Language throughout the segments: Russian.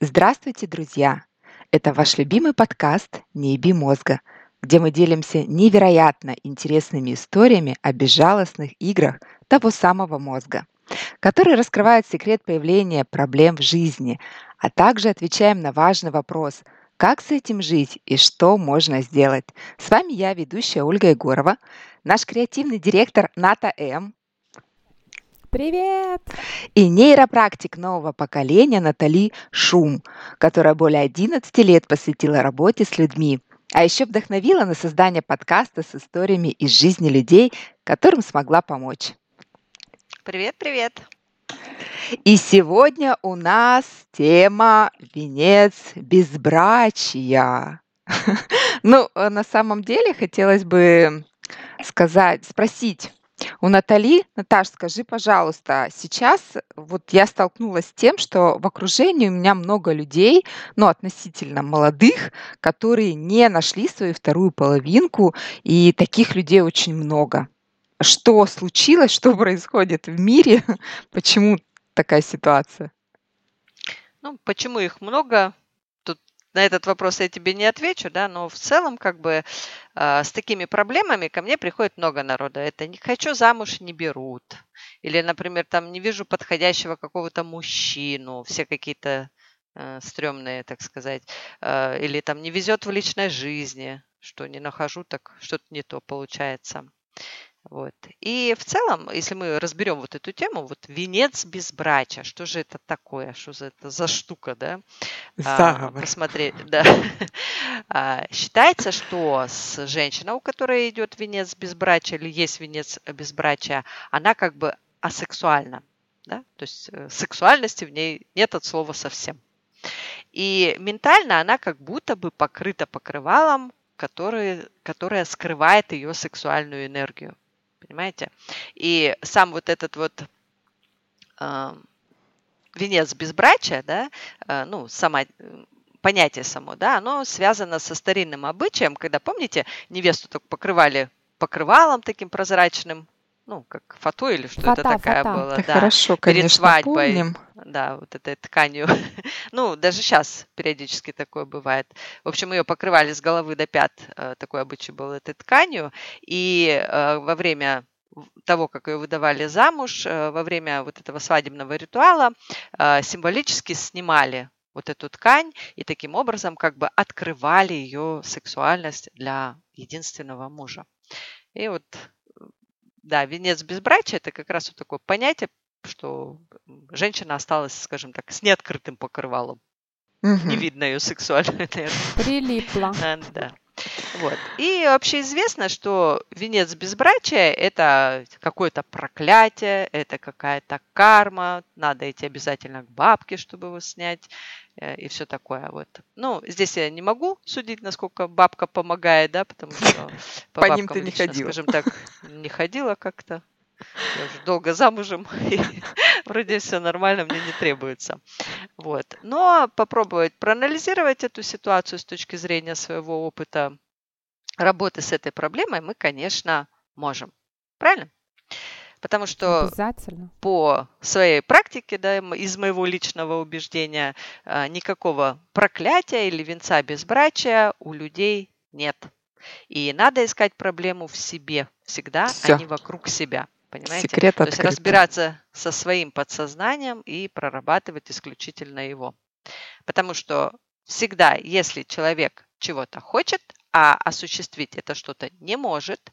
Здравствуйте, друзья! Это ваш любимый подкаст «Не еби мозга», где мы делимся невероятно интересными историями о безжалостных играх того самого мозга, которые раскрывают секрет появления проблем в жизни, а также отвечаем на важный вопрос – как с этим жить и что можно сделать? С вами я, ведущая Ольга Егорова, наш креативный директор Ната М. Привет! И нейропрактик нового поколения Натали Шум, которая более 11 лет посвятила работе с людьми, а еще вдохновила на создание подкаста с историями из жизни людей, которым смогла помочь. Привет, привет! И сегодня у нас тема «Венец безбрачия». Ну, э, на самом деле хотелось бы сказать, спросить у Натали. Наташ, скажи, пожалуйста, сейчас вот я столкнулась с тем, что в окружении у меня много людей, ну, относительно молодых, которые не нашли свою вторую половинку, и таких людей очень много. Что случилось, что происходит в мире, почему такая ситуация? Ну, почему их много? На этот вопрос я тебе не отвечу, да, но в целом как бы э, с такими проблемами ко мне приходит много народа. Это не хочу замуж, не берут. Или, например, там не вижу подходящего какого-то мужчину, все какие-то э, стрёмные, так сказать. Э, или там не везет в личной жизни, что не нахожу, так что-то не то получается. Вот. И в целом, если мы разберем вот эту тему, вот венец безбрачия, что же это такое, что за это за штука, да? А, посмотреть, да. а, считается, что с женщиной, у которой идет венец безбрачия или есть венец безбрачия, она как бы асексуальна, да? То есть э, сексуальности в ней нет от слова совсем. И ментально она как будто бы покрыта покрывалом, который, которое скрывает ее сексуальную энергию. Понимаете? И сам вот этот вот э, венец безбрачия, да, э, ну, сама понятие само, да, оно связано со старинным обычаем, когда, помните, невесту так покрывали покрывалом таким прозрачным, ну, как фото или что фата, это такая фата. была, да, да, хорошо, конечно, перед свадьбой, помним. да, вот этой тканью. ну, даже сейчас периодически такое бывает. В общем, ее покрывали с головы до пят, э, такой обычай был этой тканью, и э, во время того, как ее выдавали замуж, э, во время вот этого свадебного ритуала символически снимали вот эту ткань и таким образом как бы открывали ее сексуальность для единственного мужа. И вот да, венец безбрачия – это как раз вот такое понятие, что женщина осталась, скажем так, с неоткрытым покрывалом. Угу. Не видно ее сексуальную энергию. Прилипла. А, да. Вот. И вообще известно, что венец безбрачия – это какое-то проклятие, это какая-то карма, надо идти обязательно к бабке, чтобы его снять э, и все такое. Вот. Ну, здесь я не могу судить, насколько бабка помогает, да, потому что по, по ним ты не ходила. скажем так, не ходила как-то. Я уже долго замужем, и вроде все нормально, мне не требуется. Вот. Но попробовать проанализировать эту ситуацию с точки зрения своего опыта работы с этой проблемой мы, конечно, можем. Правильно? Потому что по своей практике, да, из моего личного убеждения, а, никакого проклятия или венца безбрачия у людей нет. И надо искать проблему в себе всегда, Всё. а не вокруг себя. Понимаете? Секрет То есть разбираться со своим подсознанием и прорабатывать исключительно его. Потому что всегда, если человек чего-то хочет, а осуществить это что-то не может,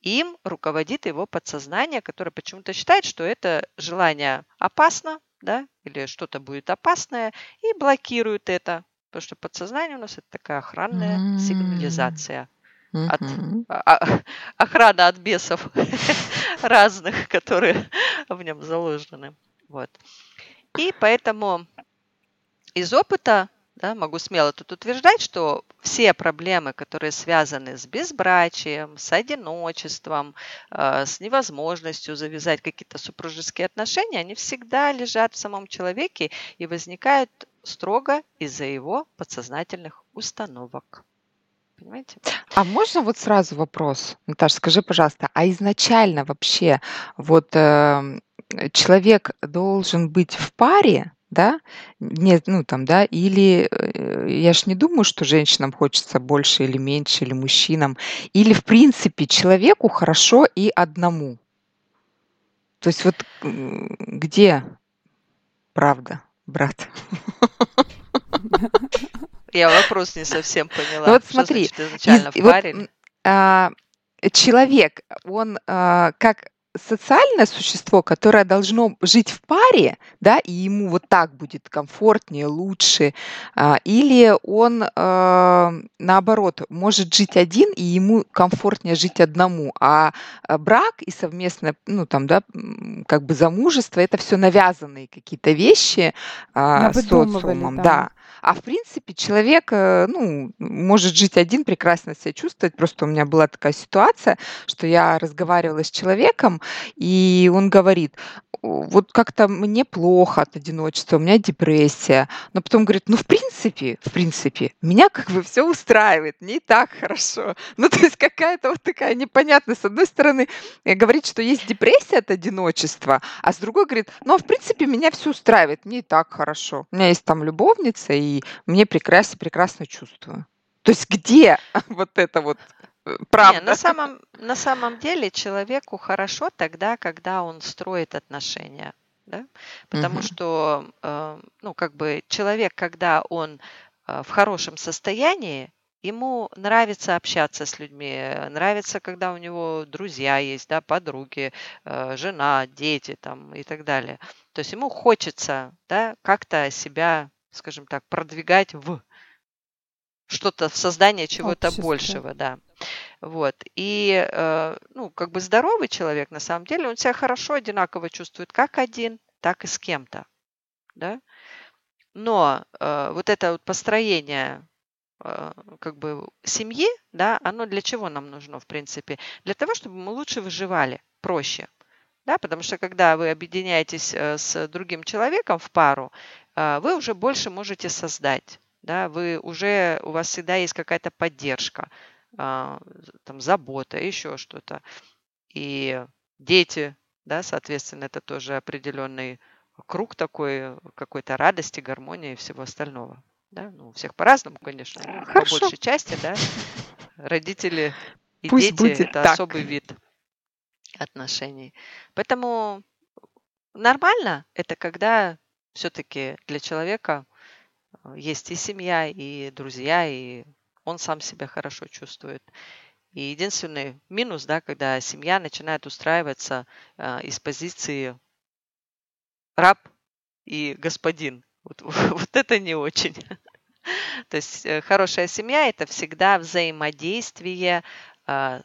им руководит его подсознание, которое почему-то считает, что это желание опасно, да, или что-то будет опасное, и блокирует это. Потому что подсознание у нас это такая охранная mm-hmm. сигнализация. От, а, а, охрана от бесов разных, которые в нем заложены. Вот. И поэтому из опыта да, могу смело тут утверждать, что все проблемы, которые связаны с безбрачием, с одиночеством, э, с невозможностью завязать какие-то супружеские отношения, они всегда лежат в самом человеке и возникают строго из-за его подсознательных установок. Понимаете? А можно вот сразу вопрос, Наташа, скажи, пожалуйста, а изначально вообще вот э, человек должен быть в паре да, не, ну там, да, или э, я ж не думаю, что женщинам хочется больше или меньше, или мужчинам, или в принципе человеку хорошо и одному. То есть вот где правда, брат? Я вопрос не совсем поняла. Ну вот смотри, Что значит изначально из- в вот, а, человек, он а, как социальное существо, которое должно жить в паре, да, и ему вот так будет комфортнее, лучше, а, или он а, наоборот может жить один, и ему комфортнее жить одному, а а, брак и совместное, ну там, да, как бы замужество, это все навязанные какие-то вещи а, социумом, да. да. А в принципе человек, э, ну, может жить один, прекрасно себя чувствовать. Просто у меня была такая ситуация, что я разговаривала с человеком, и он говорит, «О, вот как-то мне плохо от одиночества, у меня депрессия. Но потом говорит, ну, в принципе, в принципе, меня как бы все устраивает, мне и так хорошо. Ну, то есть какая-то вот такая непонятная. С одной стороны, э, говорит, что есть депрессия от одиночества, а с другой говорит, ну, а в принципе, меня все устраивает, мне и так хорошо. У меня есть там любовница, и мне прекрасно, прекрасно чувствую. То есть где вот это вот э, Не, правда? на самом, на самом деле человеку хорошо тогда, когда он строит отношения. Да? Потому Мгм. что, э, ну, как бы человек, когда он э, в хорошем состоянии, ему нравится общаться с людьми, нравится, когда у него друзья есть, да, подруги, э, жена, дети там и так далее. То есть ему хочется, да, как-то себя, скажем так, продвигать в что-то, в создание чего-то Общество. большего, да. Вот. И, э, ну, как бы здоровый человек, на самом деле, он себя хорошо одинаково чувствует как один, так и с кем-то, да. Но э, вот это вот построение э, как бы семьи, да, оно для чего нам нужно, в принципе? Для того, чтобы мы лучше выживали, проще. Да, потому что когда вы объединяетесь э, с другим человеком в пару, вы уже больше можете создать. Да, вы уже, у вас всегда есть какая-то поддержка, а, там, забота, еще что-то. И дети, да, соответственно, это тоже определенный круг такой, какой-то радости, гармонии и всего остального. Да? Ну, у всех по-разному, конечно, но по Хорошо. большей части, да, родители и Пусть дети будет это так. особый вид отношений. Поэтому нормально это когда все-таки для человека э, есть и семья, и друзья, и он сам себя хорошо чувствует. И единственный минус, да, когда семья начинает устраиваться э, из позиции раб и господин. Вот, вот это не очень. То есть э, хорошая семья это всегда взаимодействие э,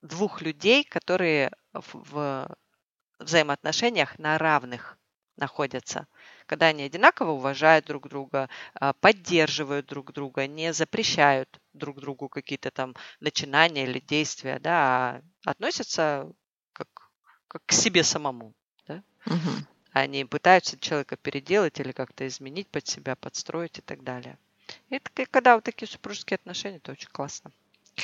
двух людей, которые в, в взаимоотношениях на равных находятся. Когда они одинаково уважают друг друга, а, поддерживают друг друга, не запрещают друг другу какие-то там начинания или действия, да, а относятся как, как к себе самому. Мгм. Они пытаются человека переделать или как-то изменить под себя, подстроить и так далее. И это когда вот такие супружеские отношения, это очень классно.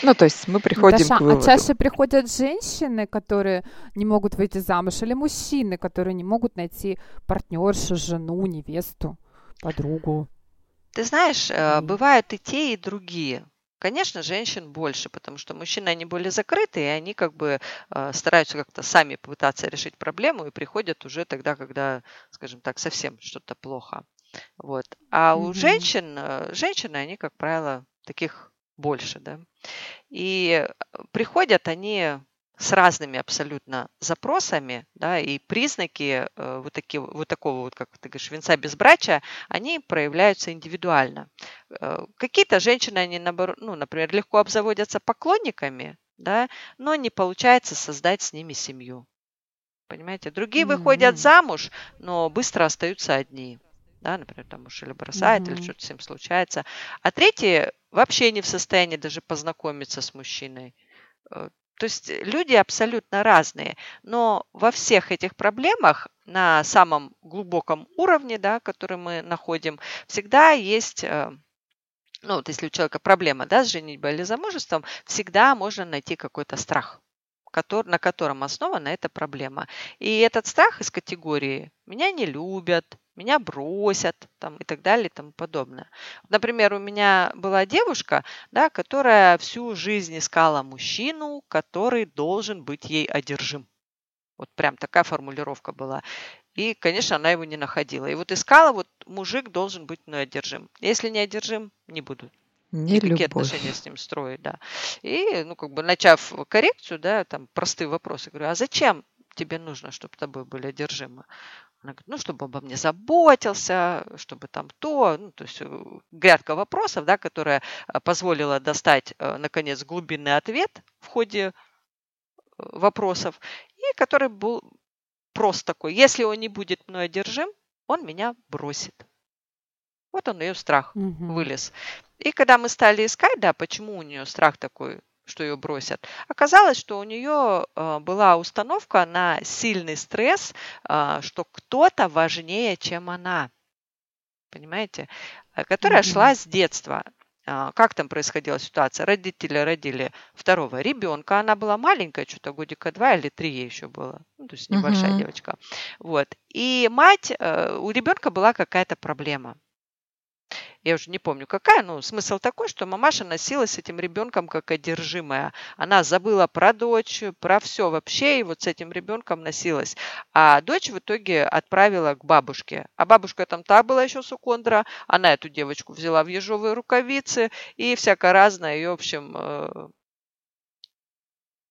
Ну, то есть мы приходим Даша, к а выводу. чаще приходят женщины, которые не могут выйти замуж, или мужчины, которые не могут найти партнершу, жену, невесту, подругу? Ты знаешь, Мгм. бывают и те, и другие. Конечно, женщин больше, потому что мужчины, они более закрыты, и они как бы э, стараются как-то сами пытаться решить проблему и приходят уже тогда, когда, скажем так, совсем что-то плохо. Вот. А у Мгм. женщин, э, женщины, они, как правило, таких больше, да. И э, приходят они с разными абсолютно запросами, да, и признаки э, вот, такие, вот такого вот, как ты говоришь, венца безбрачия, они проявляются индивидуально. Э, Какие-то женщины, они, наоборот, ну, например, легко обзаводятся поклонниками, да, но не получается создать с ними семью. Понимаете? Другие выходят Мгм. замуж, но быстро остаются одни. Да, например, там муж или бросает, или Мгм. что-то с ним случается. А третьи вообще не в состоянии даже познакомиться с мужчиной. Э, То есть люди абсолютно разные, но во всех этих проблемах на самом глубоком уровне, да, который мы находим, всегда есть, э, ну вот если у человека проблема, да, с женитьбой или замужеством, всегда можно найти какой-то страх, котор- на котором основана эта проблема. И этот страх из категории «меня не любят», меня бросят там, и так далее и тому подобное. Например, у меня была девушка, да, которая всю жизнь искала мужчину, который должен быть ей одержим. Вот прям такая формулировка была. И, конечно, она его не находила. И вот искала, вот мужик должен быть мной одержим. Если не одержим, не буду не никакие любовь. отношения с ним строить, да. И, ну, как бы, начав коррекцию, да, там, простые вопросы, говорю, а зачем тебе нужно, чтобы тобой были одержимы? Она говорит, ну, чтобы обо мне заботился, чтобы там то, ну, то есть э, грядка вопросов, да, которая э, позволила достать, э, наконец, глубинный ответ в ходе вопросов, и который был прост такой. Если он не будет мной одержим, он меня бросит. Вот он ее страх угу. вылез. И когда мы стали искать, да, почему у нее страх такой что ее бросят. Оказалось, что у нее э, была установка на сильный стресс, э, что кто-то важнее, чем она. Понимаете? Э, которая mm-hmm. шла с детства. Как там происходила ситуация? Родители родили второго ребенка. Она была маленькая, что-то годика два или три ей еще было. Ну, то есть небольшая uh-huh. девочка. Вот. И мать, у ребенка была какая-то проблема я уже не помню какая, но смысл такой, что мамаша носилась с этим ребенком как одержимая. Она забыла про дочь, про все вообще, и вот с этим ребенком носилась. А дочь в итоге отправила к бабушке. А бабушка там та была еще сукондра, она эту девочку взяла в ежовые рукавицы и всякое разное ее, в общем, э,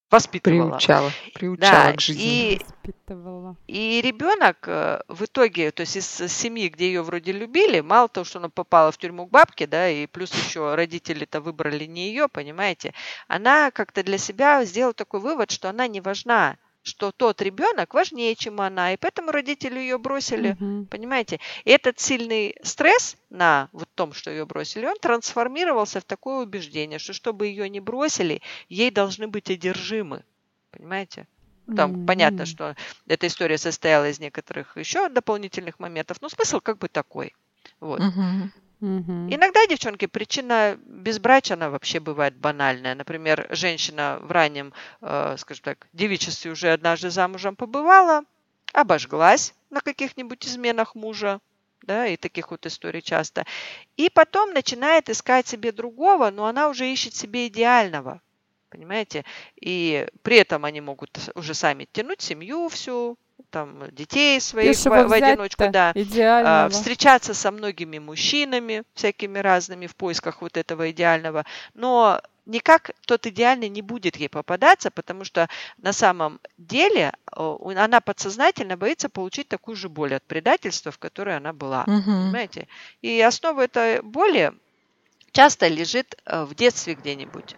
воспитывала. Приучала, приучала да, к жизни. И, воспитывала. и ребенок э, в итоге, то есть из семьи, где ее вроде любили, мало того, что она попала в тюрьму к бабке, да, и плюс еще родители-то выбрали не ее, понимаете, она как-то для себя сделала такой вывод, что она не важна что тот ребенок важнее, чем она, и поэтому родители ее бросили, угу. понимаете? И этот сильный стресс на вот том, что ее бросили, он трансформировался в такое убеждение, что чтобы ее не бросили, ей должны быть одержимы, понимаете? Там mm-hmm. понятно, что эта история состояла из некоторых еще дополнительных моментов, но смысл как бы такой. Вот. Mm-hmm. Угу. Иногда, девчонки, причина безбрачия, она вообще бывает банальная. Например, женщина в раннем, э, скажем так, девичестве уже однажды замужем побывала, обожглась на каких-нибудь изменах мужа, да, и таких вот историй часто. И потом начинает искать себе другого, но она уже ищет себе идеального, понимаете? И при этом они могут уже сами тянуть семью всю, там детей своих в, в одиночку, да, а, встречаться со многими мужчинами всякими разными в поисках вот этого идеального, но никак тот идеальный не будет ей попадаться, потому что на самом деле она подсознательно боится получить такую же боль от предательства, в которой она была, угу. понимаете? И основа этой боли часто лежит э, в детстве где-нибудь.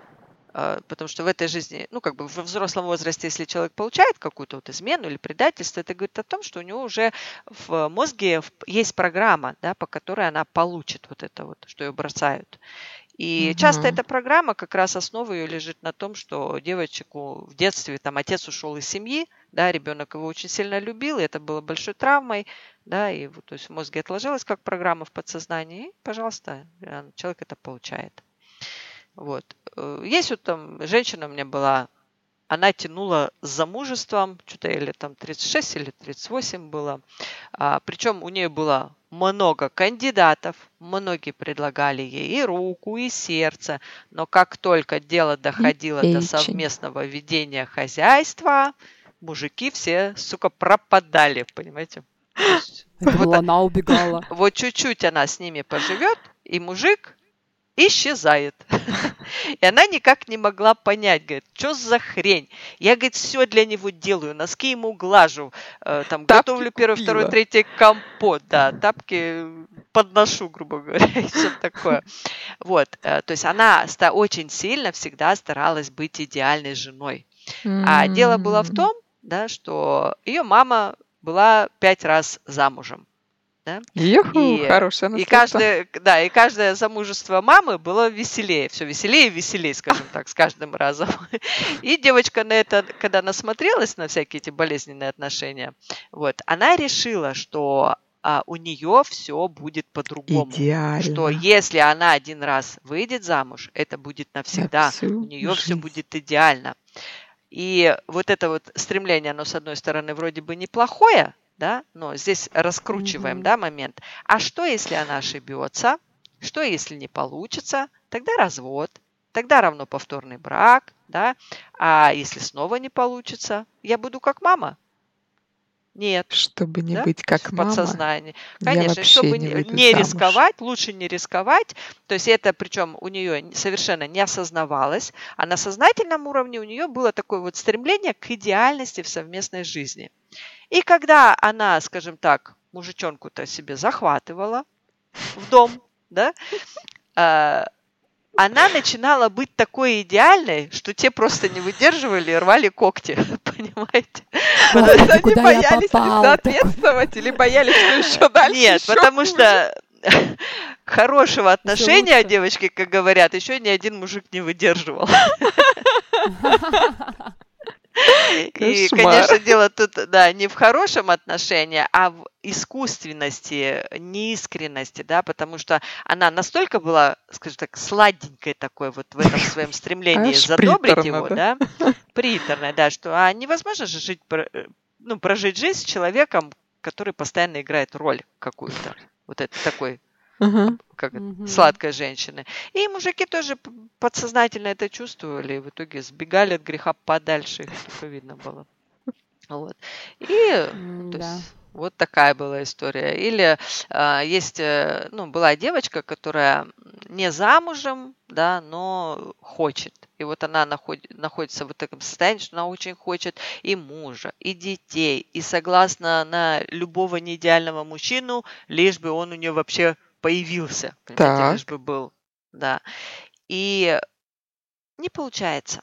А, потому что в этой жизни, ну, как бы в взрослом возрасте, если человек получает какую-то вот измену или предательство, это говорит о том, что у него уже в мозге есть программа, да, по которой она получит вот это вот, что ее бросают. И угу. часто эта программа, как раз основа ее лежит на том, что девочку в детстве, там, отец ушел из семьи, да, ребенок его очень сильно любил, и это было большой травмой, да, и вот, то есть в мозге отложилось как программа в подсознании, и, пожалуйста, человек это получает. Вот. Э, есть вот там женщина у меня была, она тянула с замужеством, что-то или там 36 или 38 было. А, причем у нее было много кандидатов, многие предлагали ей и руку, и сердце, но как только дело доходило и до совместного ведения хозяйства, мужики все, сука, пропадали, понимаете? Это вот, она убегала. Вот чуть-чуть она с ними поживет, и мужик исчезает. И она никак не могла понять, говорит, что за хрень? Я, говорит, все для него делаю, носки ему глажу, э, там, тапки готовлю первый, купила. второй, третий компот, да, тапки подношу, грубо говоря, и все такое. Вот, э, то есть она очень сильно всегда старалась быть идеальной женой. А дело было в том, да, что ее мама была пять раз замужем да? Юху, и, хорошее и каждое, да, и каждое замужество мамы было веселее, все веселее и веселее, скажем так, с каждым разом. И девочка на это, когда насмотрелась на всякие эти болезненные отношения, вот, она решила, что а, у нее все будет по-другому. Идеально. Что если она один раз выйдет замуж, это будет навсегда. у нее все будет идеально. И вот это вот стремление, оно, с одной стороны, вроде бы неплохое, да, но здесь раскручиваем, Мгм. да, момент. А что, если она ошибется? Что, если не получится? Тогда развод, тогда равно повторный брак, да. А если снова не получится, я буду как мама? Нет, Чтобы не да, быть как мама, подсознании. я Конечно, чтобы не не замуж. рисковать, лучше не рисковать. То есть это причем у нее совершенно не осознавалось, а на сознательном уровне у нее было такое вот стремление к идеальности в совместной жизни. И когда она, скажем так, мужичонку-то себе захватывала в дом, да, а, она начинала быть такой идеальной, что те просто не выдерживали и рвали когти, понимаете? То Господи, есть они боялись не соответствовать или боялись, что еще дальше Нет, потому что хорошего отношения девочки, как говорят, еще ни один мужик не выдерживал. И, Кошмар. конечно, дело тут, да, не в хорошем отношении, а в искусственности, неискренности, да, потому что она настолько была, скажем так, сладенькой такой вот в этом своем стремлении Аж задобрить его, да? да, приторной, да, что а невозможно же жить, э, ну, прожить жизнь с человеком, который постоянно играет роль какую-то. Вот это такой Мгм. как Мгм. сладкой женщины. И мужики тоже подсознательно это чувствовали, и в итоге сбегали от греха подальше, их только видно было. Вот. И то М-да. есть, вот такая была история. Или а, есть, э, ну, была девочка, которая не замужем, да, но хочет. И вот она наход- находится в таком состоянии, что она очень хочет и мужа, и детей, и согласна на любого неидеального мужчину, лишь бы он у нее вообще появился, понимаете, лишь бы был, да. И не получается.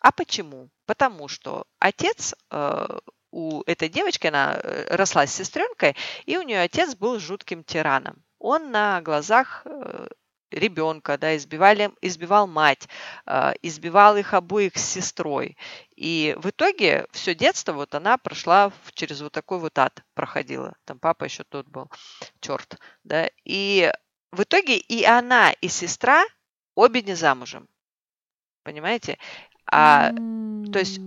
А почему? Потому что отец э, у этой девочки, она э, росла с сестренкой, и у нее отец был жутким тираном. Он на глазах э, ребенка, да, избивали, избивал мать, э, избивал их обоих с сестрой. И в итоге все детство вот она прошла через вот такой вот ад проходила. Там папа еще тот был, черт, да. И в итоге и она, и сестра обе не замужем. Понимаете? А то есть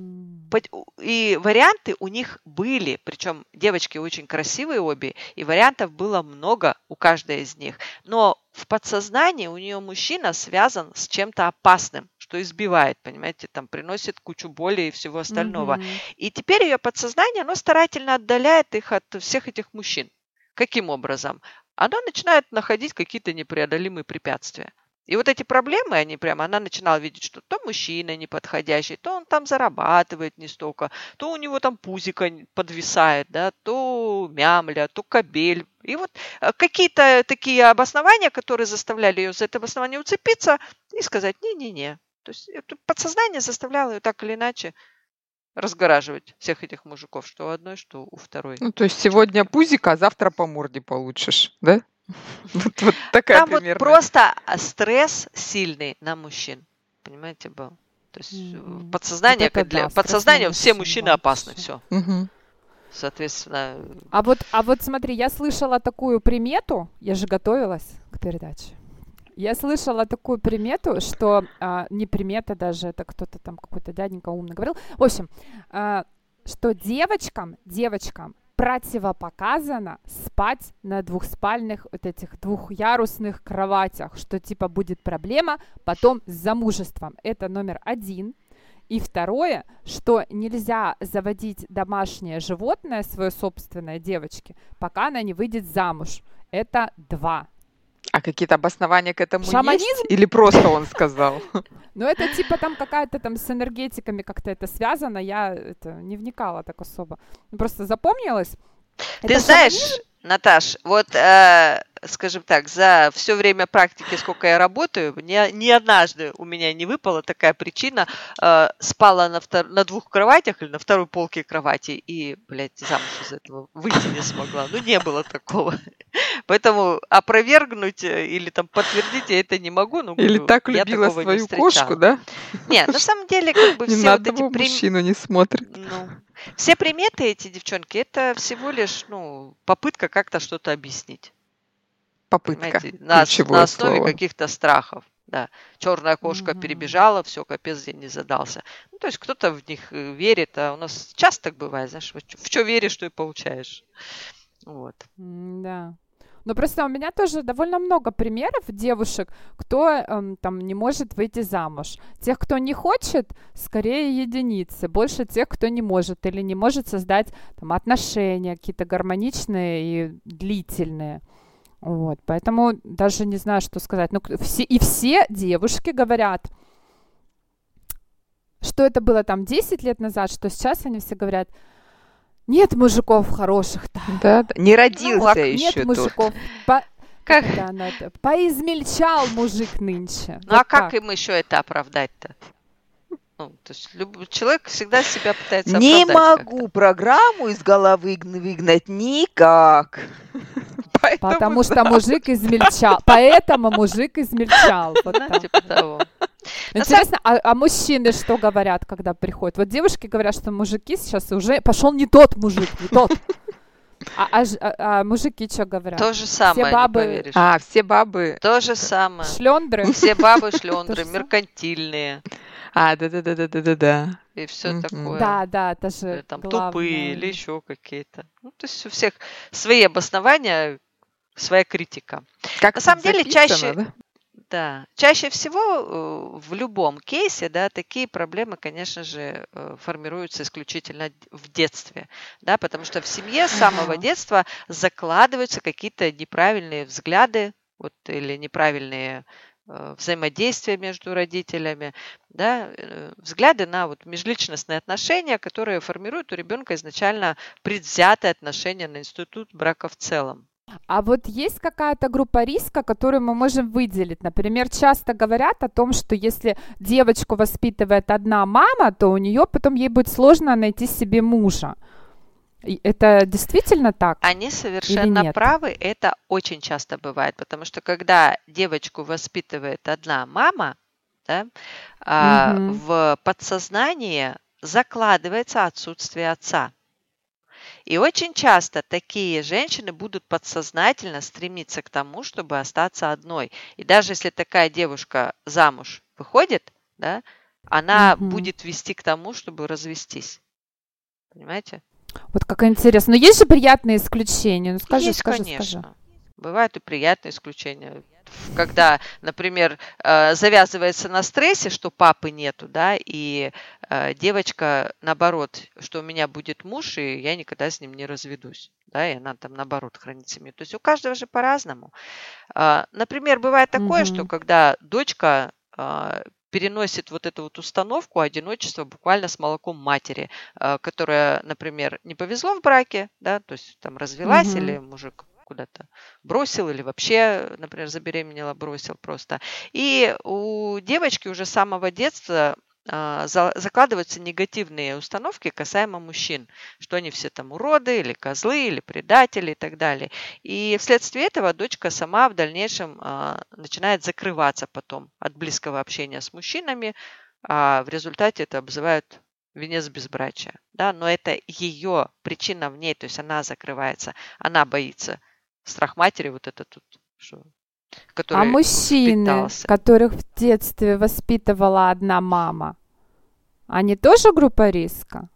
И варианты у них были, причем девочки очень красивые обе, и вариантов было много у каждой из них. Но в подсознании у нее мужчина связан с чем-то опасным, что избивает, понимаете, там приносит кучу боли и всего остального. Мгм. И теперь ее подсознание, оно старательно отдаляет их от всех этих мужчин. Каким образом? Оно начинает находить какие-то непреодолимые препятствия. И вот эти проблемы, они прямо, она начинала видеть, что то мужчина неподходящий, то он там зарабатывает не столько, то у него там пузико н- подвисает, да, то мямля, то кабель. И вот э, какие-то такие обоснования, которые заставляли ее за это обоснование уцепиться и сказать «не-не-не». То есть это подсознание заставляло ее так или иначе разгораживать всех этих мужиков, что у одной, что у второй. Ну, то есть сегодня пузика, а завтра по морде получишь, да? Вот, вот такая Там вот примерно. просто а, стресс сильный на мужчин, понимаете, был. То есть э, подсознание, Вот это как для да, подсознания все мужчин мужчины опасны, все. Мгм. Соответственно, А вот, а вот смотри, я слышала такую примету, я же готовилась к передаче. Я слышала такую примету, что а, не примета даже, это кто-то там какой-то дяденька умный говорил. В общем, а, что девочкам, девочкам противопоказано спать на двухспальных вот этих двухъярусных кроватях, что типа будет проблема потом с замужеством. Это номер один. И второе, что нельзя заводить домашнее животное, свое собственное девочке, пока она не выйдет замуж. Это два. А какие-то обоснования к этому Шаманизм? есть? Или просто он сказал? Но это типа там какая-то там с энергетиками как-то это связано. Я это не вникала так особо. Ну, Просто запомнилось. ты знаешь, Наташ, вот, э, скажем так, за все время практики, сколько я работаю, ни, ни однажды у меня не выпала такая причина, э, спала на, втор- на двух кроватях или на второй полке кровати и, блядь, замуж из этого выйти не смогла. Ну, не было такого. Поэтому опровергнуть э, или там подтвердить я это не могу. Ну, Или так любила не свою встречала. кошку, да? Нет, на самом деле, как бы Ни все вот эти прим- мужчину не смотрит. ну, все приметы эти девчонки, это всего лишь, ну, попытка как-то что-то объяснить. Попытка. Понимаете, на, на основе слово. каких-то страхов. да. Черная кошка Мгм. перебежала, все, капец, день не задался. Ну, то есть кто-то в них э, верит, а у нас часто так бывает, знаешь, в что веришь, что и получаешь. Вот. Да. Ну, просто у меня тоже довольно много примеров девушек, кто эм, там не может выйти замуж. Тех, кто не хочет, скорее единицы. Больше тех, кто не может или не может создать там отношения какие-то гармоничные и длительные. Вот, поэтому даже не знаю, что сказать. Ну, все, и все девушки говорят, что это было там 10 лет назад, что сейчас они все говорят, нет мужиков хороших-то. Да, да. Не Ну, родился а Нет еще тут. мужиков. По- Как, да, ну это, поизмельчал мужик нынче. ну а Вот как так. им еще это оправдать-то? Ну, то есть любой человек всегда себя пытается Не оправдать могу программу из головы гн- выгнать никак. Поэтому Потому да. что мужик измельчал. Поэтому мужик измельчал. Вот как-то. так. Типа того. На Интересно, а, а мужчины что говорят, когда приходят? Вот девушки говорят, что мужики сейчас уже пошел не тот мужик, не тот. А, а а- а мужики что говорят? То же самое, бабы- не поверишь. А, все бабы... То же самое. Шлендры? Все бабы шлендры, меркантильные А, да-да-да-да-да-да. и все такое. Да, да, это Или же там главное. тупые или еще какие-то. Ну, то есть у всех свои обоснования, своя критика. Как На самом деле, записано, чаще- да? Да, чаще всего э, в любом кейсе, да, такие проблемы, конечно же, э, формируются исключительно в детстве, да, потому что в семье с самого детства закладываются какие-то неправильные взгляды, вот, или неправильные э, взаимодействия между родителями, да, взгляды на вот межличностные отношения, которые формируют у ребенка изначально предвзятое отношение на институт брака в целом. А вот есть какая-то группа риска, которую мы можем выделить? Например, часто говорят о том, что если девочку воспитывает одна мама, то у нее потом ей будет сложно найти себе мужа. Это действительно так? Они совершенно правы, это очень часто бывает, потому что когда девочку воспитывает одна мама, да, Мгм. в подсознании закладывается отсутствие отца. И очень часто такие женщины будут подсознательно стремиться к тому, чтобы остаться одной. И даже если такая девушка замуж выходит, да, она Мгм. будет вести к тому, чтобы развестись. Понимаете? Вот как интересно. Но есть же приятные исключения. Ну скажи, Есть, скажи, конечно. скажи. Бывают и приятные исключения. Когда, например, э, завязывается на стрессе, что папы нету, да, и э, девочка, наоборот, что у меня будет муж, и я никогда с ним не разведусь, да, и она там, наоборот, хранит семью. То есть у каждого же по-разному. А, Например, бывает такое, что Мгм. когда дочка а, переносит вот эту вот установку одиночества буквально с молоком матери, которая, например, не повезло в браке, да, то есть там развелась Мгм. или мужик куда-то бросил или вообще, например, забеременела, бросил просто. И у девочки уже с самого детства а, за- закладываются негативные установки касаемо мужчин, что они все там уроды или козлы или предатели и так далее. И вследствие этого дочка сама в дальнейшем а, начинает закрываться потом от близкого общения с мужчинами, а в результате это обзывают венец безбрачия. Да? Но это ее причина в ней, то есть она закрывается, она боится. Страх матери вот это тут, что, который А мужчины, впитался. которых в детстве воспитывала одна мама, они тоже группа риска?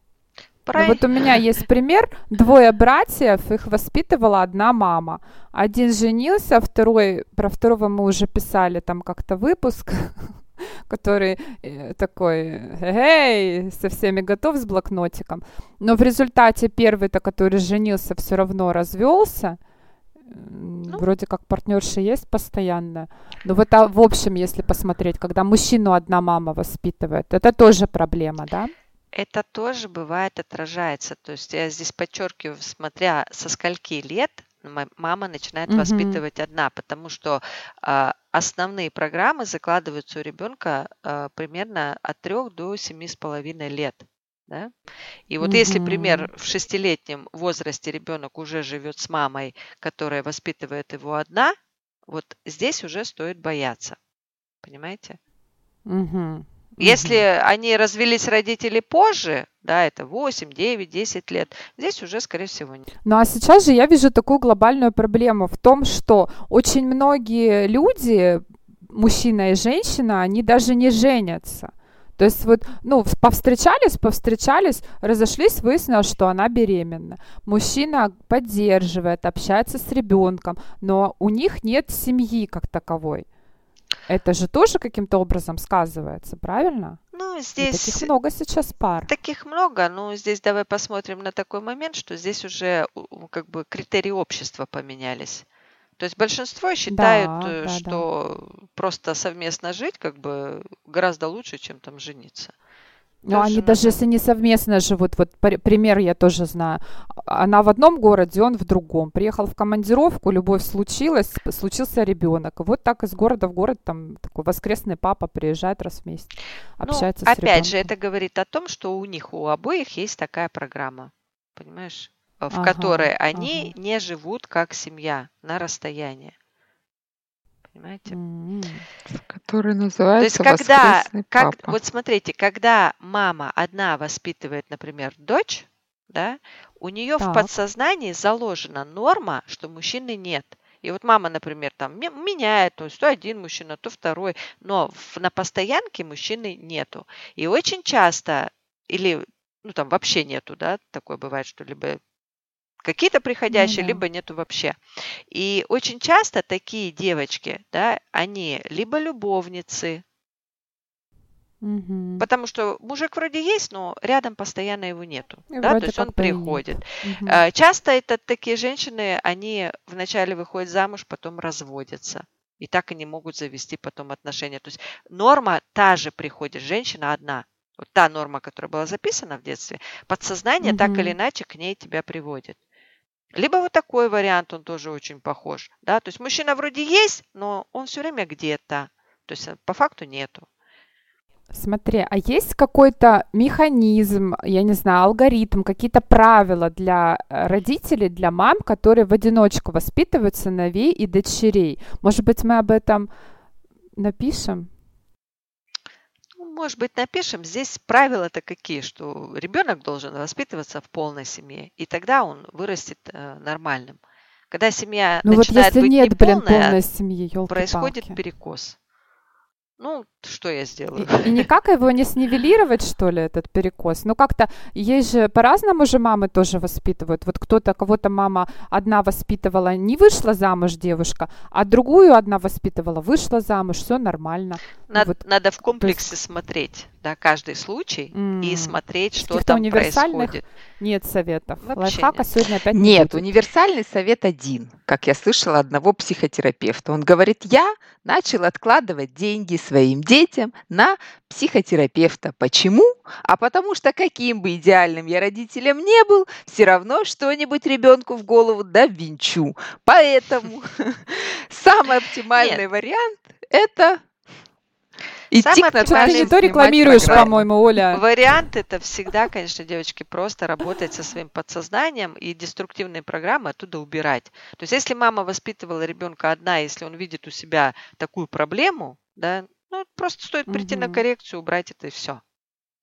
Ну, вот у меня есть пример. Двое братьев, их воспитывала одна мама. Один женился, второй, про второго мы уже писали там как-то выпуск, который э, такой, эй, со всеми готов с блокнотиком. Но в результате первый-то, который женился, все равно развелся. Ну. Вроде как партнерша есть постоянно. Но вот а, в общем, если посмотреть, когда мужчину одна мама воспитывает, это тоже проблема, да? Это тоже бывает отражается. То есть я здесь подчеркиваю, смотря со скольки лет ма- мама начинает Мгм. воспитывать одна, потому что а, основные программы закладываются у ребенка а, примерно от 3 до семи с половиной лет. Да? И вот если, Мгм. пример, в шестилетнем возрасте ребенок уже живет с мамой, которая воспитывает его одна, вот здесь уже стоит бояться. Понимаете? Если они развелись родители позже, да, это 8, 9, 10 лет, здесь уже, скорее всего, нет. Ну а сейчас же я вижу такую глобальную проблему в том, что очень многие люди мужчина и женщина, они даже не женятся. То есть вот, ну, повстречались, повстречались, разошлись, выяснилось, что она беременна. Мужчина поддерживает, общается с ребенком, но у них нет семьи как таковой. Это же тоже каким-то образом сказывается, правильно? Ну, здесь... И таких много сейчас пар. Таких много, но здесь давай посмотрим на такой момент, что здесь уже как бы критерии общества поменялись. То есть большинство считают, да, э, да, что да. просто совместно жить как бы гораздо лучше, чем там жениться. Ну, они надо... даже если не совместно живут, вот пример я тоже знаю. Она в одном городе, он в другом. Приехал в командировку, любовь случилась, случился ребенок. Вот так из города в город там такой воскресный папа приезжает раз в месяц, ну, общается ну, с Опять же, это говорит о том, что у них у обоих есть такая программа, понимаешь, в ага, которой они ага. не живут как семья на расстоянии понимаете? Mm-hmm. Который называется То есть когда, как, папа. вот смотрите, когда мама одна воспитывает, например, дочь, да, у нее так. в подсознании заложена норма, что мужчины нет. И вот мама, например, там меняет, то есть то один мужчина, то второй, но в, на постоянке мужчины нету. И очень часто, или ну там вообще нету, да, такое бывает, что либо Какие-то приходящие, да. либо нету вообще. И очень часто такие девочки, да, они либо любовницы, Угу. Потому что мужик вроде есть, но рядом постоянно его нету. И да, то есть он приходит. Угу. Часто это такие женщины, они вначале выходят замуж, потом разводятся. И так они могут завести потом отношения. То есть норма та же приходит, женщина одна. Вот та норма, которая была записана в детстве, подсознание угу. так или иначе к ней тебя приводит. Либо вот такой вариант, он тоже очень похож. Да? То есть мужчина вроде есть, но он все время где-то. То есть э, по факту нету. Смотри, а есть какой-то механизм, я не знаю, алгоритм, какие-то правила для э, родителей, для мам, которые в одиночку воспитывают сыновей и дочерей? Может быть, мы об этом напишем? Может быть, напишем, здесь правила-то какие, что ребенок должен воспитываться в полной семье, и тогда он вырастет э, нормальным. Когда семья ну начинает вот если быть нет, неполная, блин, полной семьи, происходит перекос. Ну, что я сделаю? И, и никак его не снивелировать, что ли, этот перекос? Ну, как-то есть же по-разному же мамы тоже воспитывают. Вот кто-то, кого-то мама одна воспитывала, не вышла замуж девушка, а другую одна воспитывала, вышла замуж, все нормально. Надо, вот, надо в комплексе есть... смотреть, да, каждый случай mm. и смотреть, что там происходит. Нет советов. Вообще Лайфхака нет. сегодня опять Нет, универсальный совет один, как я слышала одного психотерапевта. Он говорит, я начал откладывать деньги своим детям на психотерапевта. Почему? А потому что каким бы идеальным я родителем не был, все равно что-нибудь ребенку в голову довинчу. Поэтому самый оптимальный вариант – это Идти к Ты не то рекламируешь, по-моему, Оля. Вариант это всегда, конечно, девочки, просто работать со своим подсознанием и деструктивные программы оттуда убирать. То есть если мама воспитывала ребенка одна, если он видит у себя такую проблему, да, ну, просто стоит прийти угу. на коррекцию, убрать это и все.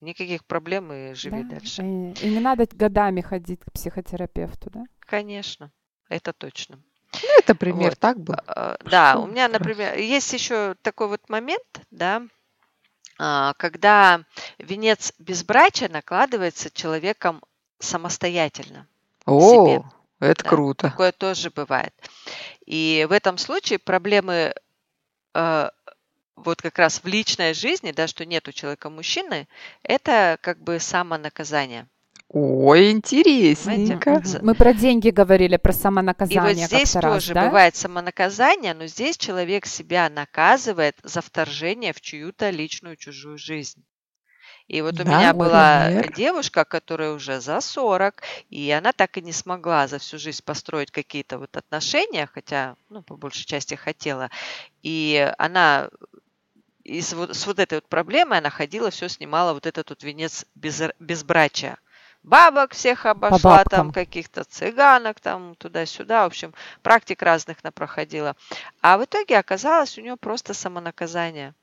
Никаких проблем и живи да? дальше. И, и не надо годами ходить к психотерапевту, да? Конечно, это точно. Ну, это пример, вот. так был. А, да, у меня, например, есть еще такой вот момент, да, а, когда венец безбрачия накладывается человеком самостоятельно. О, себе. это да, круто. Такое тоже бывает. И в этом случае проблемы э, вот как раз в личной жизни, да, что нет у человека мужчины, это как бы самонаказание. Ой, интересненько. Мы про деньги говорили, про самонаказание. И вот здесь тоже раз, да? бывает самонаказание, но здесь человек себя наказывает за вторжение в чью-то личную чужую жизнь. И вот у да, меня была например. девушка, которая уже за 40, и она так и не смогла за всю жизнь построить какие-то вот отношения, хотя, ну, по большей части хотела. И она и с вот, с вот этой вот проблемой она ходила, все снимала вот этот вот венец без, безбрачия бабок всех обошла, там каких-то цыганок, там туда-сюда, в общем, практик разных она проходила. А в итоге оказалось у нее просто самонаказание.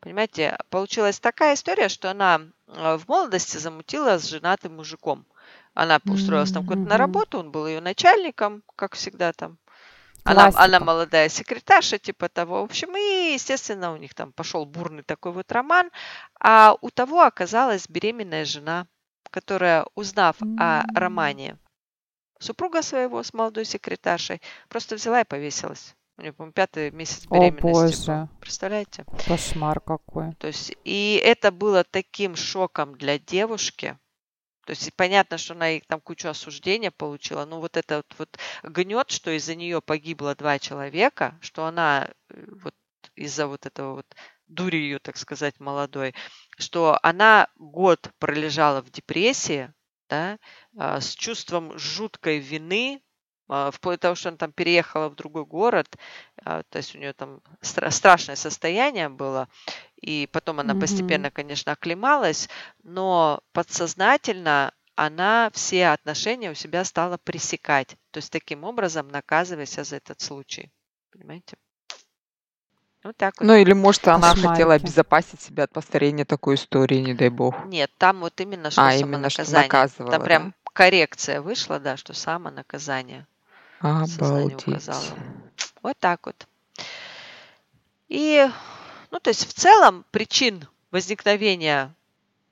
Понимаете, получилась такая история, что она э, в молодости замутила с женатым мужиком. Она устроилась там куда-то на работу, он был ее начальником, как всегда там. она, она молодая секретарша, типа того. В общем, и, естественно, у них там пошел бурный такой вот роман. А у того оказалась беременная жена, которая, узнав о романе супруга своего с молодой секретаршей, просто взяла и повесилась. У нее, по-моему, пятый месяц беременности. О, боже. Представляете? Кошмар какой. То есть, и это было таким шоком для девушки, то есть понятно, что она там кучу осуждения получила, но вот это вот, вот гнет, что из-за нее погибло два человека, что она э, вот из-за вот этого вот дури ее, так сказать, молодой, что она год пролежала в депрессии, да, а, с чувством жуткой вины, а, вплоть до того, что она там переехала в другой город, а, то есть у нее там страшное состояние было, и потом она mm-hmm. постепенно, конечно, оклемалась, но подсознательно она все отношения у себя стала пресекать, то есть таким образом наказывая себя за этот случай. Понимаете? Вот так вот. Ну или может она Кошмарики. хотела обезопасить себя от повторения такой истории, не дай бог. Нет, там вот именно что а, именно что наказывала. Там прям да? коррекция вышла, да, что самонаказание. Обалдеть. указала. Вот так вот. И, ну, то есть в целом причин возникновения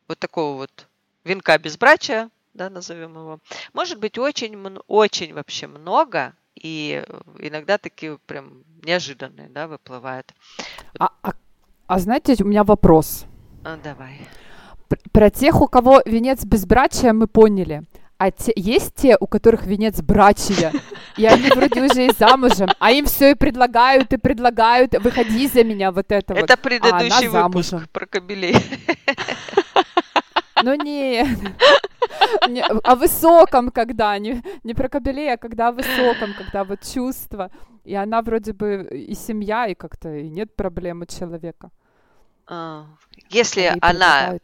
вот такого вот венка безбрачия, да, назовем его, может быть очень, очень вообще много, и иногда такие прям неожиданные, да, выплывают. А, а, а знаете, у меня вопрос. А, давай. Про тех, у кого венец безбрачия, мы поняли. А те, есть те, у которых венец брачия, и они вроде уже и замужем, а им все и предлагают, и предлагают, выходи за меня, вот это, это вот. Это предыдущий а выпуск про кобелей. Ну не, не о высоком когда, не, не про кобелей, а когда о высоком, когда вот чувство. И она вроде бы и семья, и как-то и нет проблем у человека. А, если она,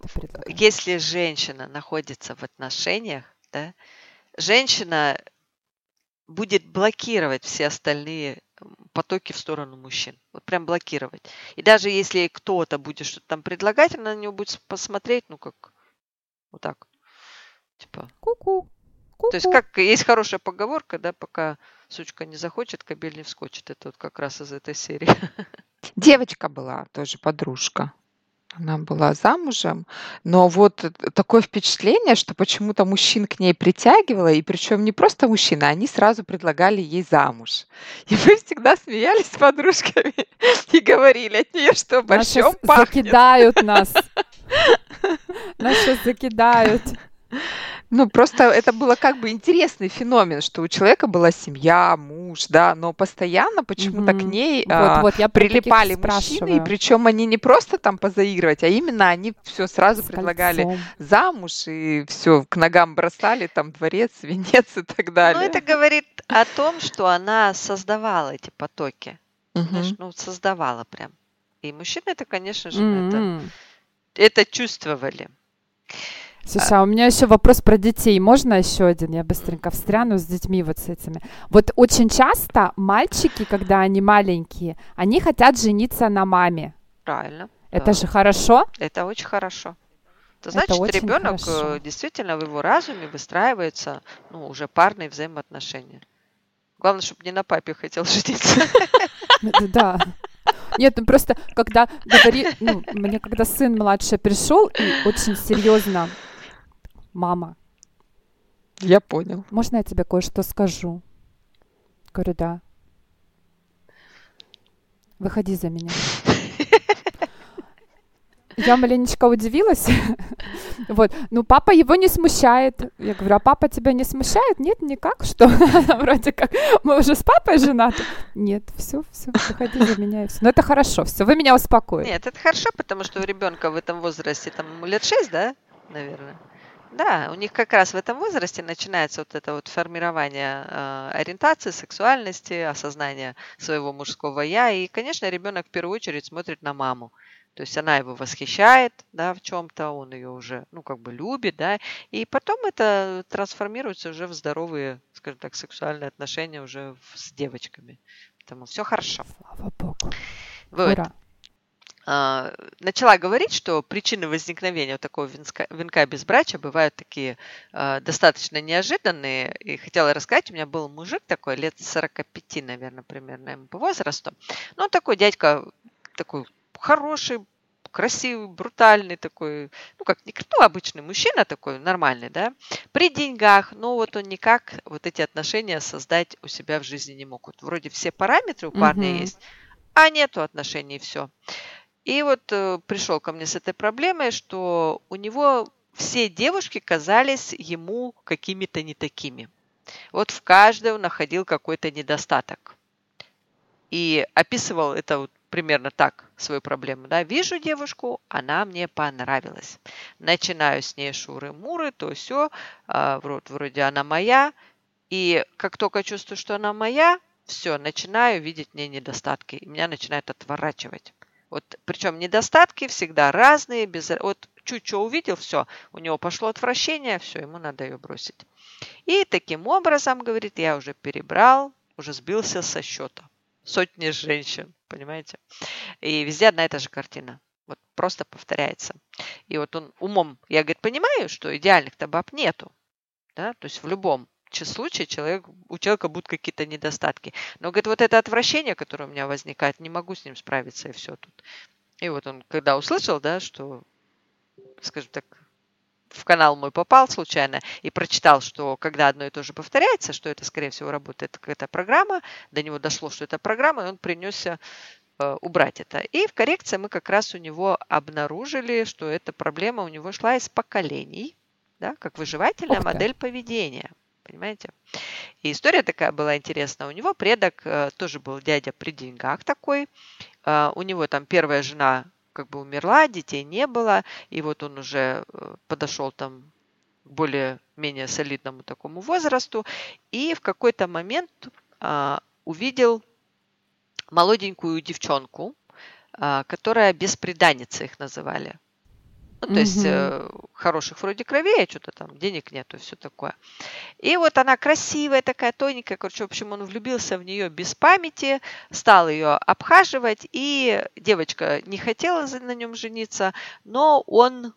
если женщина находится в отношениях, да, женщина будет блокировать все остальные потоки в сторону мужчин. Вот прям блокировать. И даже если кто-то будет что-то там предлагать, она на него будет посмотреть, ну как, вот так. Типа. Ку-ку. То есть как есть хорошая поговорка, да, пока сучка не захочет, кобель не вскочит. Это вот как раз из этой серии. Девочка была тоже подружка. Она была замужем, но вот такое впечатление, что почему-то мужчин к ней притягивало, и причем не просто мужчины, они сразу предлагали ей замуж. И мы всегда смеялись с подружками и говорили, от нее что, борщом пахнет. закидают нас. Нас сейчас закидают. Ну, просто это было как бы интересный феномен, что у человека была семья, муж, да, но постоянно почему-то mm-hmm. к ней вот, а, вот, я прилипали мужчины, и причем они не просто там позаигрывать, а именно они все сразу С предлагали кольцом. замуж и все к ногам бросали, там дворец, венец и так далее. Ну, это говорит о том, что она создавала эти потоки. Mm-hmm. Знаешь, ну, создавала прям. И мужчины это, конечно же, mm-hmm. это, это чувствовали. Слушай, а у меня еще вопрос про детей. Можно еще один? Я быстренько встряну с детьми вот с этими. Вот очень часто мальчики, когда они маленькие, они хотят жениться на маме. Правильно. Это да. же хорошо? Это очень хорошо. Это значит, Это ребенок хорошо. Э, действительно в его разуме выстраивается ну, уже парные взаимоотношения. Главное, чтобы не на папе хотел жениться. Да. Нет, ну просто когда говори, ну, мне когда сын младший пришел и очень серьезно мама. Я понял. Можно я тебе кое-что скажу? Говорю, да. Выходи за меня. Я маленечко удивилась. вот. Ну, папа его не смущает. Я говорю, а папа тебя не смущает? Нет, никак, что? Вроде как, мы уже с папой женаты. Нет, все, все, выходи за меня все. Но это хорошо, все, вы меня успокоите. Нет, это хорошо, потому что у ребенка в этом возрасте, там, лет шесть, да, наверное? Да, у них как раз в этом возрасте начинается вот это вот формирование э, ориентации, сексуальности, осознания своего мужского я. И, конечно, ребенок в первую очередь смотрит на маму. То есть она его восхищает, да, в чем-то, он ее уже, ну, как бы любит, да, и потом это трансформируется уже в здоровые, скажем так, сексуальные отношения уже с девочками. Поэтому все хорошо. Слава Богу. Вот. Ура. а, начала говорить, что причины возникновения вот такого венка, венка безбрачия бывают такие э, достаточно неожиданные. И хотела рассказать, у меня был мужик такой, лет 45, наверное, примерно ему по возрасту. Ну, такой дядька, такой хороший, красивый, брутальный такой, ну, как не ну, обычный мужчина такой, нормальный, да, при деньгах, но вот он никак вот эти отношения создать у себя в жизни не мог. Вот вроде все параметры у парня mm-hmm. есть, а нету отношений, все. И вот э, пришел ко мне с этой проблемой, что у него все девушки казались ему какими-то не такими. Вот в каждой он находил какой-то недостаток. И описывал это вот примерно так, свою проблему. Да? Вижу девушку, она мне понравилась. Начинаю с ней шуры-муры, то все, а, вроде, вроде она моя. И как только чувствую, что она моя, все, начинаю видеть в ней недостатки. И меня начинает отворачивать. Вот, причем недостатки всегда разные, без, вот чуть что увидел, все, у него пошло отвращение, все, ему надо ее бросить. И таким образом, говорит, я уже перебрал, уже сбился со счета. Сотни женщин, понимаете? И везде одна и та же картина. Вот просто повторяется. И вот он умом, я, говорит, понимаю, что идеальных-то баб нету. Да? То есть в любом случае человек, у человека будут какие-то недостатки. Но, говорит, вот это отвращение, которое у меня возникает, не могу с ним справиться, и все тут. И вот он, когда услышал, да, что, скажем так, в канал мой попал случайно и прочитал, что когда одно и то же повторяется, что это, скорее всего, работает какая-то программа, до него дошло, что это программа, и он принесся э, убрать это. И в коррекции мы как раз у него обнаружили, что эта проблема у него шла из поколений, да, как выживательная модель поведения понимаете? И история такая была интересная. У него предок э, тоже был дядя при деньгах такой. Э, у него там первая жена как бы умерла, детей не было, и вот он уже э, подошел там к более-менее солидному такому возрасту, и в какой-то момент э, увидел молоденькую девчонку, э, которая беспреданница их называли. Ну, то угу. есть э, хороших вроде кровей, а что-то там денег нету все такое. И вот она красивая такая, тоненькая, короче, в общем, он влюбился в нее без памяти, стал ее обхаживать, и девочка не хотела на нем жениться, но он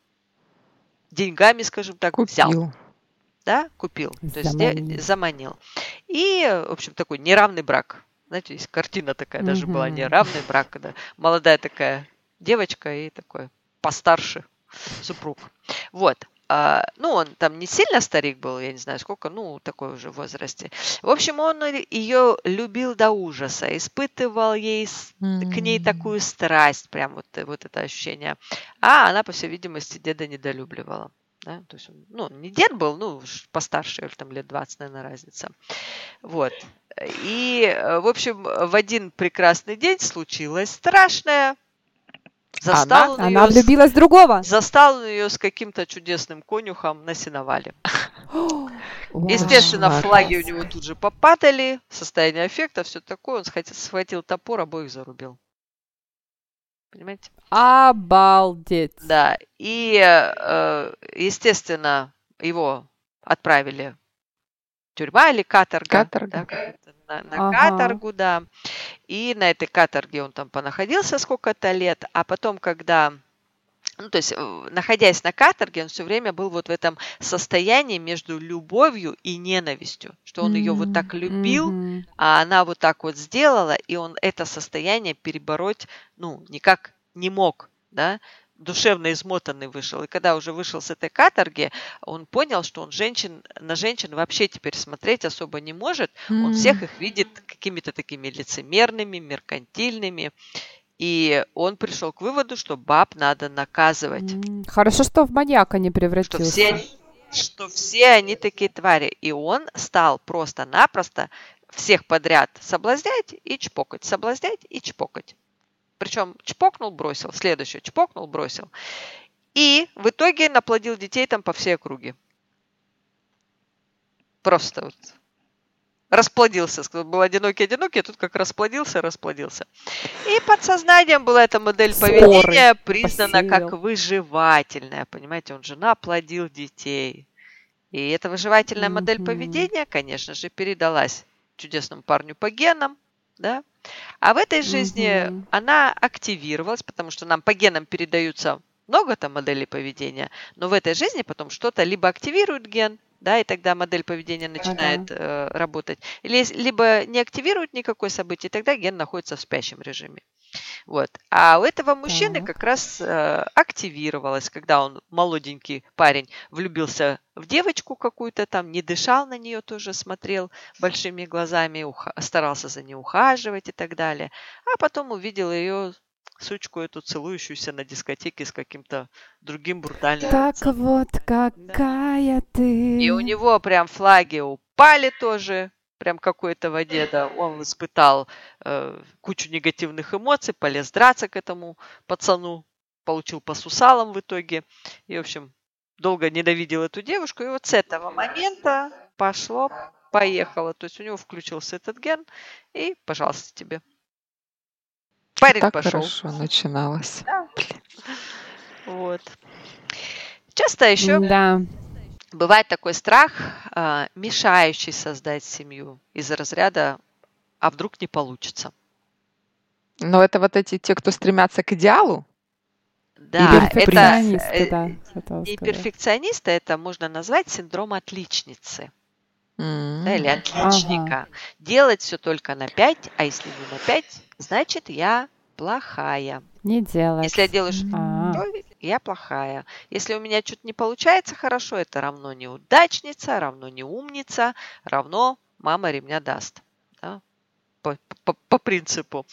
деньгами, скажем так, купил. взял. Да, купил, то есть заманил. И, в общем, такой неравный брак. Знаете, есть картина такая даже угу. была, неравный брак, когда молодая такая девочка и такой постарше супруг. Вот. А, ну, он там не сильно старик был, я не знаю сколько, ну, такой уже в возрасте. В общем, он ее любил до ужаса, испытывал ей, mm-hmm. к ней такую страсть, прям вот, вот это ощущение. А она, по всей видимости, деда недолюбливала. Да? То есть ну, не дед был, ну, постарше, или там лет 20, наверное, разница. Вот. И, в общем, в один прекрасный день случилось страшное. Застал она, она влюбилась в другого. Застал ее с каким-то чудесным конюхом на сеновале. Естественно, флаги у него тут же попадали, состояние эффекта, все такое. Он схватил топор, обоих зарубил. Понимаете? Обалдеть. Да. И, э, естественно, его отправили в тюрьма или каторга. Каторга. Да, на, на ага. каторгу, да. И на этой каторге он там понаходился сколько-то лет, а потом, когда ну, то есть, э, находясь на каторге, он все время был вот в этом состоянии между любовью и ненавистью, что он mm-hmm. ее вот так любил, mm-hmm. а она вот так вот сделала, и он это состояние перебороть, ну, никак не мог, да, душевно измотанный вышел. И когда уже вышел с этой каторги, он понял, что он женщин, на женщин вообще теперь смотреть особо не может. Mm. Он всех их видит какими-то такими лицемерными, меркантильными. И он пришел к выводу, что баб надо наказывать. Хорошо, что в маньяка не превратился. Что все, что все они такие твари. И он стал просто-напросто всех подряд соблазнять и чпокать, соблазнять и чпокать. Причем чпокнул, бросил, следующее, чпокнул, бросил. И в итоге наплодил детей там по всей округе. Просто вот расплодился. Был одинокий-одинокий, а тут как расплодился, расплодился. И подсознанием была эта модель Споры поведения признана посеял. как выживательная. Понимаете, он жена плодил детей. И эта выживательная mm-hmm. модель поведения, конечно же, передалась чудесному парню по генам, да? А в этой жизни Мгм. она активировалась, потому что нам по генам передаются много там моделей поведения, но в этой жизни потом что-то либо активирует ген, да, и тогда модель поведения начинает э, работать, или либо не активирует никакое событие, и тогда ген находится в спящем режиме. Вот. А у этого мужчины как раз э, активировалось, когда он молоденький парень влюбился в девочку какую-то там, не дышал на нее тоже, смотрел большими глазами, уха- старался за ней ухаживать и так далее. А потом увидел ее сучку эту целующуюся на дискотеке с каким-то другим брутальным Так вот, какая ты. И у него прям флаги упали тоже, прям какой-то воде, да. Он испытал э, кучу негативных эмоций, полез драться к этому пацану, получил по сусалам в итоге. И, в общем, долго ненавидел эту девушку. И вот с этого момента пошло, поехало. То есть у него включился этот ген, и, пожалуйста, тебе. Парень Так пошел. хорошо начиналось. Вот. Часто еще Да. Бывает такой страх, а, мешающий создать семью из разряда «а вдруг не получится?». Но это вот эти те, кто стремятся к идеалу? Да, это Перфекционисты, э, да, хотела не это можно назвать синдром отличницы М. да, или отличника. Делать все только на 5, а если не на 5, значит я плохая. Не делать. Если я делаю что-то Плохое, я плохая. Если у меня что-то не получается хорошо, это равно неудачница, равно не умница, равно мама ремня даст. Да? По, по- по принципу.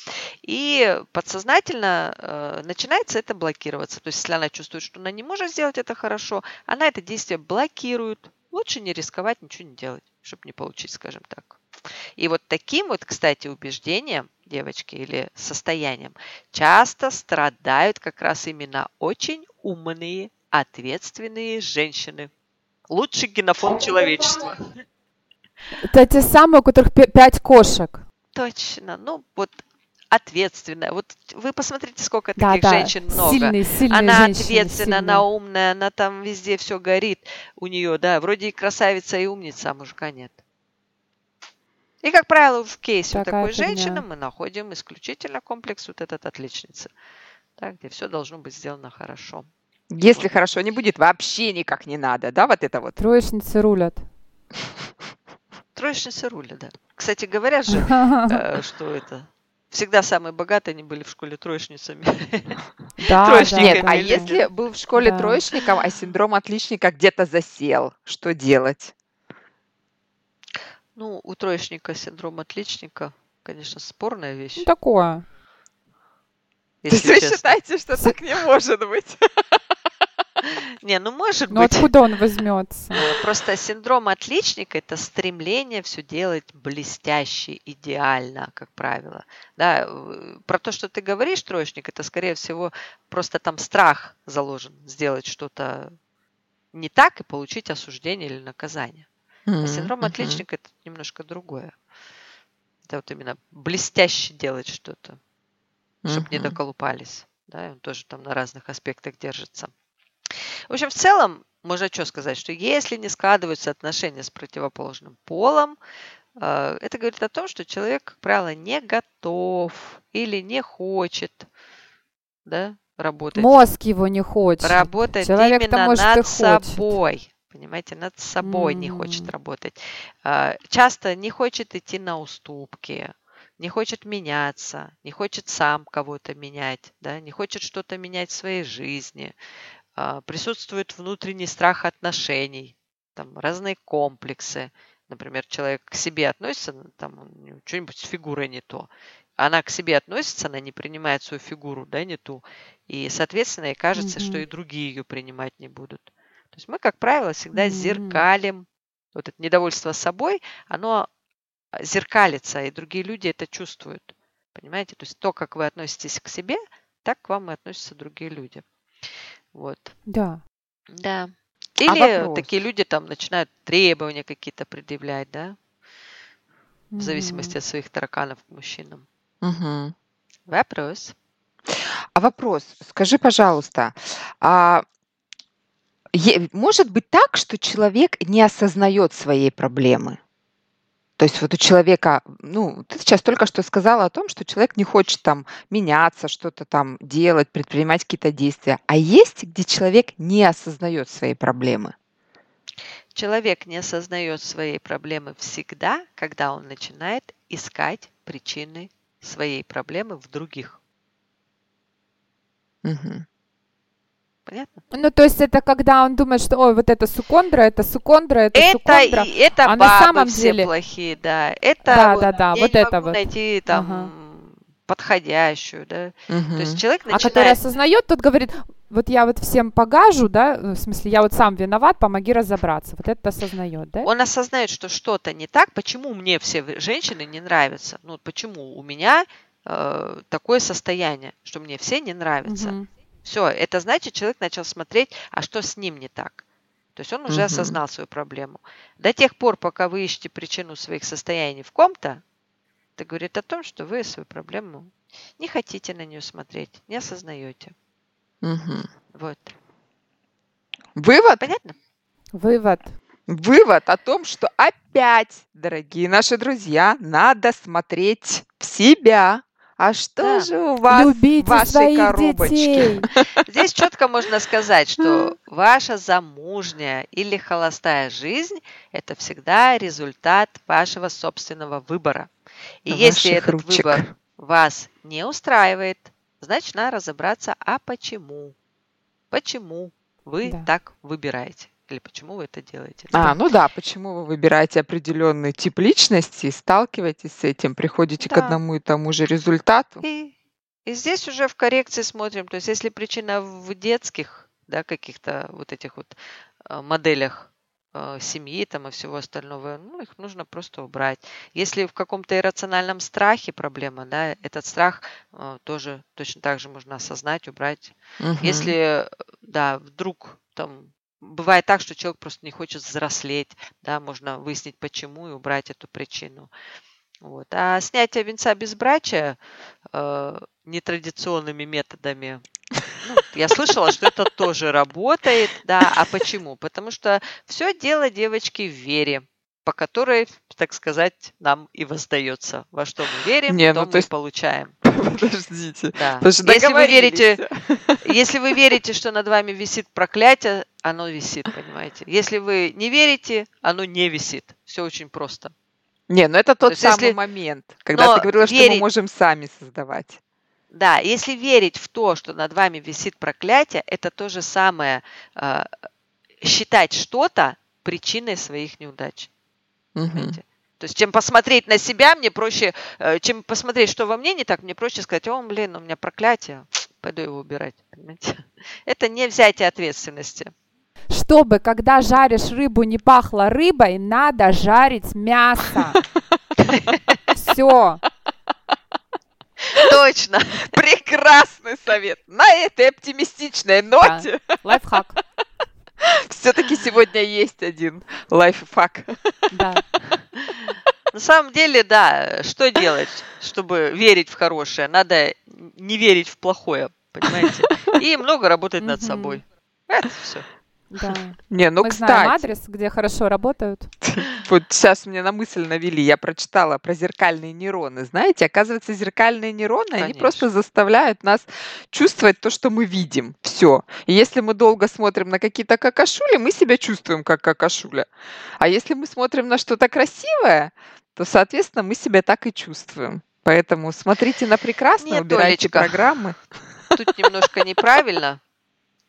И подсознательно э, начинается это блокироваться. То есть, если она чувствует, что она не может сделать это хорошо, она это действие блокирует. Лучше не рисковать, ничего не делать, чтобы не получить, скажем так. И вот таким вот, кстати, убеждением, девочки, или состоянием часто страдают как раз именно очень умные, ответственные женщины. Лучший генофонд человечества. Это те самые, у которых пя- пять кошек. Точно. Ну, вот ответственная. Вот вы посмотрите, сколько Да, таких да. женщин много. Сильные, сильные она женщины, ответственна, она умная, она там везде все горит у нее, да. Вроде и красавица, и умница, а мужика нет. И, как правило, в кейсе у Такая такой фигня. женщины мы находим исключительно комплекс вот этот отличницы. Да, где все должно быть сделано хорошо. Если хорошо не будет, вообще никак не надо, да, вот это вот. Троечницы рулят. Троечницы руля, да. Кстати, говорят же, э, что это всегда самые богатые они были в школе троечницами. Да, Нет, а если был в школе Да. троечником, а синдром отличника где-то засел, что делать? Ну, у троечника синдром отличника, конечно, спорная вещь. Ну, такое. То есть если вы считаете, что так не может быть? Не, ну может Ну быть. откуда он возьмется? Э, Просто синдром отличника – это стремление все делать блестяще, идеально, как правило. Да, э, про то, что ты говоришь, троечник, это, скорее всего, просто там страх заложен сделать что-то не так и получить осуждение или наказание. А синдром Мгм. отличника – это немножко другое. Это вот именно блестяще делать что-то, чтобы не доколупались. Да, и он тоже там на разных аспектах держится. В общем, в целом, можно что сказать, что если не складываются отношения с противоположным полом, э, это говорит о том, что человек, как правило, не готов или не хочет да, работать, Мозг его не хочет. работать Человек-то, именно может, над собой. Понимаете, над собой не хочет работать. А, Часто не хочет идти на уступки, не хочет меняться, не хочет сам кого-то менять, да, не хочет что-то менять в своей жизни. А, Присутствует внутренний страх отношений, там разные комплексы. Например, человек к себе относится, ну, там что-нибудь с фигурой не то. Она к себе относится, она не принимает свою фигуру, да, не ту. И, соответственно, ей кажется, что Мгм. и другие ее принимать не будут. То есть мы, как правило, всегда Мгм. зеркалим. Вот это недовольство собой, оно а, зеркалится, и другие люди это чувствуют. Понимаете? То есть то, как вы относитесь к себе, так к вам и относятся другие люди. Вот. Да. Да. А Или вопрос? такие люди там начинают требования какие-то предъявлять, да, в зависимости Мгм. от своих тараканов к мужчинам. Мгм. Вопрос. А вопрос, скажи, пожалуйста, а может быть так, что человек не осознает своей проблемы? То есть вот у человека, ну, ты сейчас только что сказала о том, что человек не хочет там меняться, что-то там делать, предпринимать какие-то действия. А есть, где человек не осознает свои проблемы? Человек не осознает своей проблемы всегда, когда он начинает искать причины своей проблемы в других. Угу. Понятно? Ну, то есть это когда он думает, что, ой, вот это сукондра, это сукондра, это, Это, сукондра. и- это А на бабы самом все деле- плохие, да. Это Да, вот да, да, я вот не это могу вот. найти там Ага. подходящую, да. То есть человек А который начинает... осознает, тот говорит, вот я вот всем погажу, да, в смысле, я вот сам виноват, помоги разобраться. Вот это осознает, да? Он осознает, что что-то не так. Почему мне все женщины не нравятся? Ну, почему у меня э, такое состояние, что мне все не нравятся? Мгм. Все, это значит, человек начал смотреть, а что с ним не так. То есть он уже Мгм. осознал свою проблему. До тех пор, пока вы ищете причину своих состояний в ком-то, это говорит о том, что вы свою проблему не хотите на нее смотреть, не осознаете. Мгм. Вот. Вывод? Понятно? Вывод. Вывод о том, что опять, дорогие наши друзья, надо смотреть в себя. А что Да. же у вас в Любите вашей своих коробочке? детей. Здесь четко можно сказать, что ваша замужняя или холостая жизнь – это всегда результат вашего собственного выбора. И если Ваших этот ручек. выбор вас не устраивает, значит, надо разобраться, а почему? Почему вы Да. так выбираете? Или почему вы это делаете? А, ну да, почему вы выбираете определенный тип личности, сталкиваетесь с этим, приходите к Да. одному и тому же результату? И, и здесь уже в коррекции смотрим. То есть если причина в детских, да, каких-то вот этих вот э, моделях э, семьи там и всего остального, ну, их нужно просто убрать. Если в каком-то иррациональном страхе проблема, да, этот страх э, тоже точно так же можно осознать, убрать. Мгм. Если, да, вдруг там бывает так, что человек просто не хочет взрослеть, да, можно выяснить почему и убрать эту причину. Вот. А снятие венца безбрачия э, нетрадиционными методами, ну, я слышала, что это тоже работает, да. А почему? Потому что все дело, девочки, в вере, по которой, так сказать, нам и воздается. Во что мы верим, Не, то ну, мы то есть- получаем. Подождите. Да. Если вы верите, если вы верите, что над вами висит проклятие, оно висит, понимаете? Если вы не верите, оно не висит. Все очень просто. Не, ну это тот есть самый если- момент, когда Но ты говорила, что мы верить- можем сами создавать. Да, если верить в то, что над вами висит проклятие, это то же самое э, считать что-то причиной своих неудач. Понимаете? То есть, чем посмотреть на себя, мне проще, э, чем посмотреть, что во мне не так, мне проще сказать, о, блин, у меня проклятие, пойду его убирать. Понимаете? Это не взятие ответственности. Чтобы, когда жаришь рыбу, не пахло рыбой, надо жарить мясо. Все. Точно. Прекрасный совет. На этой оптимистичной ноте Лайфхак. все-таки сегодня есть один лайфхак. Да. На самом деле, да, что делать, чтобы верить в хорошее? Надо не верить в плохое, понимаете? И много работать над собой. Это все. Да. Не, ну Мы знаем кстати, адрес, где хорошо работают. вот сейчас мне на мысль навели, я прочитала про зеркальные нейроны. Знаете, оказывается, зеркальные нейроны, они Конечно. просто заставляют нас чувствовать то, что мы видим. Все. И если мы долго смотрим на какие-то какашули, мы себя чувствуем как какашуля. А если мы смотрим на что-то красивое, то, соответственно, мы себя так и чувствуем. Поэтому смотрите на прекрасное, Нет, убирайте Олечка. программы. Тут немножко неправильно.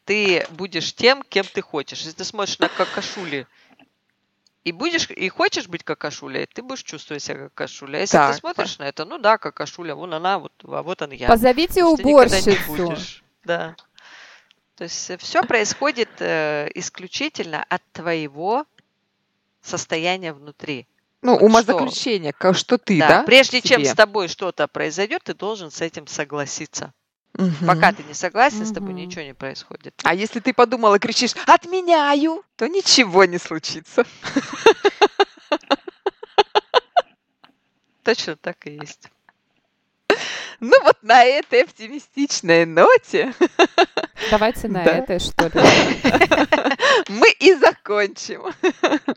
Ты будешь тем, кем ты хочешь. Если ты смотришь на какашули и будешь и хочешь быть какашулей, ты будешь чувствовать себя как какашуля. Если Так, ты смотришь на это, ну да, какашуля, вон она, вот, а вот он я. Позовите Потому что уборщицу. Да. То есть все происходит э, исключительно от твоего состояния внутри. Ну, Вот умозаключение, ка- что ты, да? Прежде чем себе? с тобой что-то произойдет, ты должен с этим согласиться. Мгм. Пока ты не согласен, с тобой ничего не происходит. А если ты подумал и кричишь «отменяю», то ничего не случится. Точно так и есть. Ну вот на этой оптимистичной ноте Давайте на Да. этой, что ли. мы и закончим.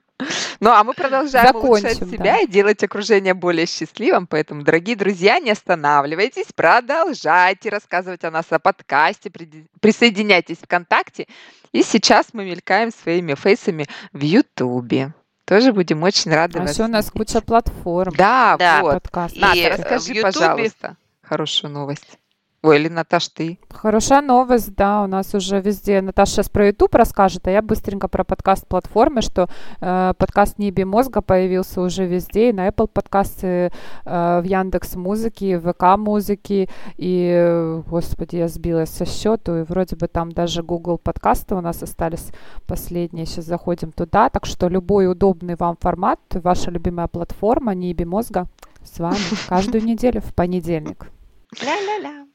Ну, а мы продолжаем Закончим, улучшать да. себя и делать окружение более счастливым. Поэтому, дорогие друзья, не останавливайтесь, продолжайте рассказывать о нас о подкасте, приди- присоединяйтесь в ВКонтакте. И сейчас мы мелькаем своими фейсами в Ютубе. Тоже будем очень рады А вас еще у нас куча платформ. Да, Да. вот. подкаст. И, Ната, э, расскажи, в Ютубе- пожалуйста, хорошую новость. Ой, или Наташ, ты? Хорошая новость, да, у нас уже везде. Наташа сейчас про YouTube расскажет, а я быстренько про подкаст-платформы, что э, подкаст «Неби мозга» появился уже везде, и на Apple подкасты, э, в Яндекс Музыке, в ВК Музыке, и, господи, я сбилась со счету, и вроде бы там даже Google подкасты у нас остались последние, сейчас заходим туда, так что любой удобный вам формат, ваша любимая платформа «Неби мозга» с вами каждую неделю в понедельник. Ля-ля-ля.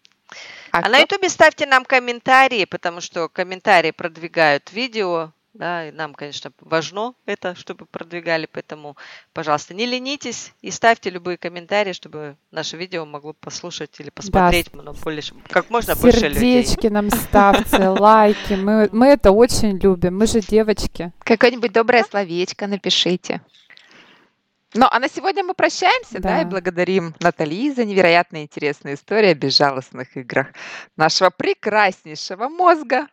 А А кто- на Ютубе ставьте нам комментарии, потому что комментарии продвигают видео. Да, и нам, конечно, важно это, чтобы продвигали, поэтому, пожалуйста, не ленитесь и ставьте любые комментарии, чтобы наше видео могло послушать или посмотреть ну, больше, как можно больше людей. Сердечки нам ставьте, лайки. Мы, мы это очень любим. Мы же девочки. Какое-нибудь доброе словечко напишите. Ну, а на сегодня мы прощаемся, да, Да. и благодарим Натали за невероятно интересную историю о безжалостных играх нашего прекраснейшего мозга.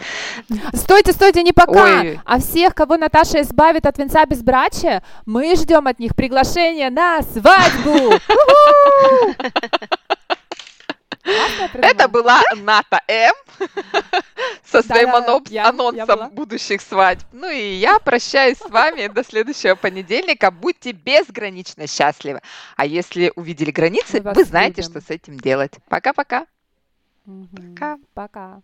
Стойте, стойте, не пока. Ой. А всех, кого Наташа избавит от венца безбрачия, мы ждем от них приглашение на свадьбу. Уху! Классно я придумала? Это была Ната М со своим анонсом будущих свадьб. Ну и я прощаюсь с вами до следующего понедельника. Будьте безгранично счастливы. А если увидели границы, вы знаете, что с этим делать. Пока-пока. Пока. Пока.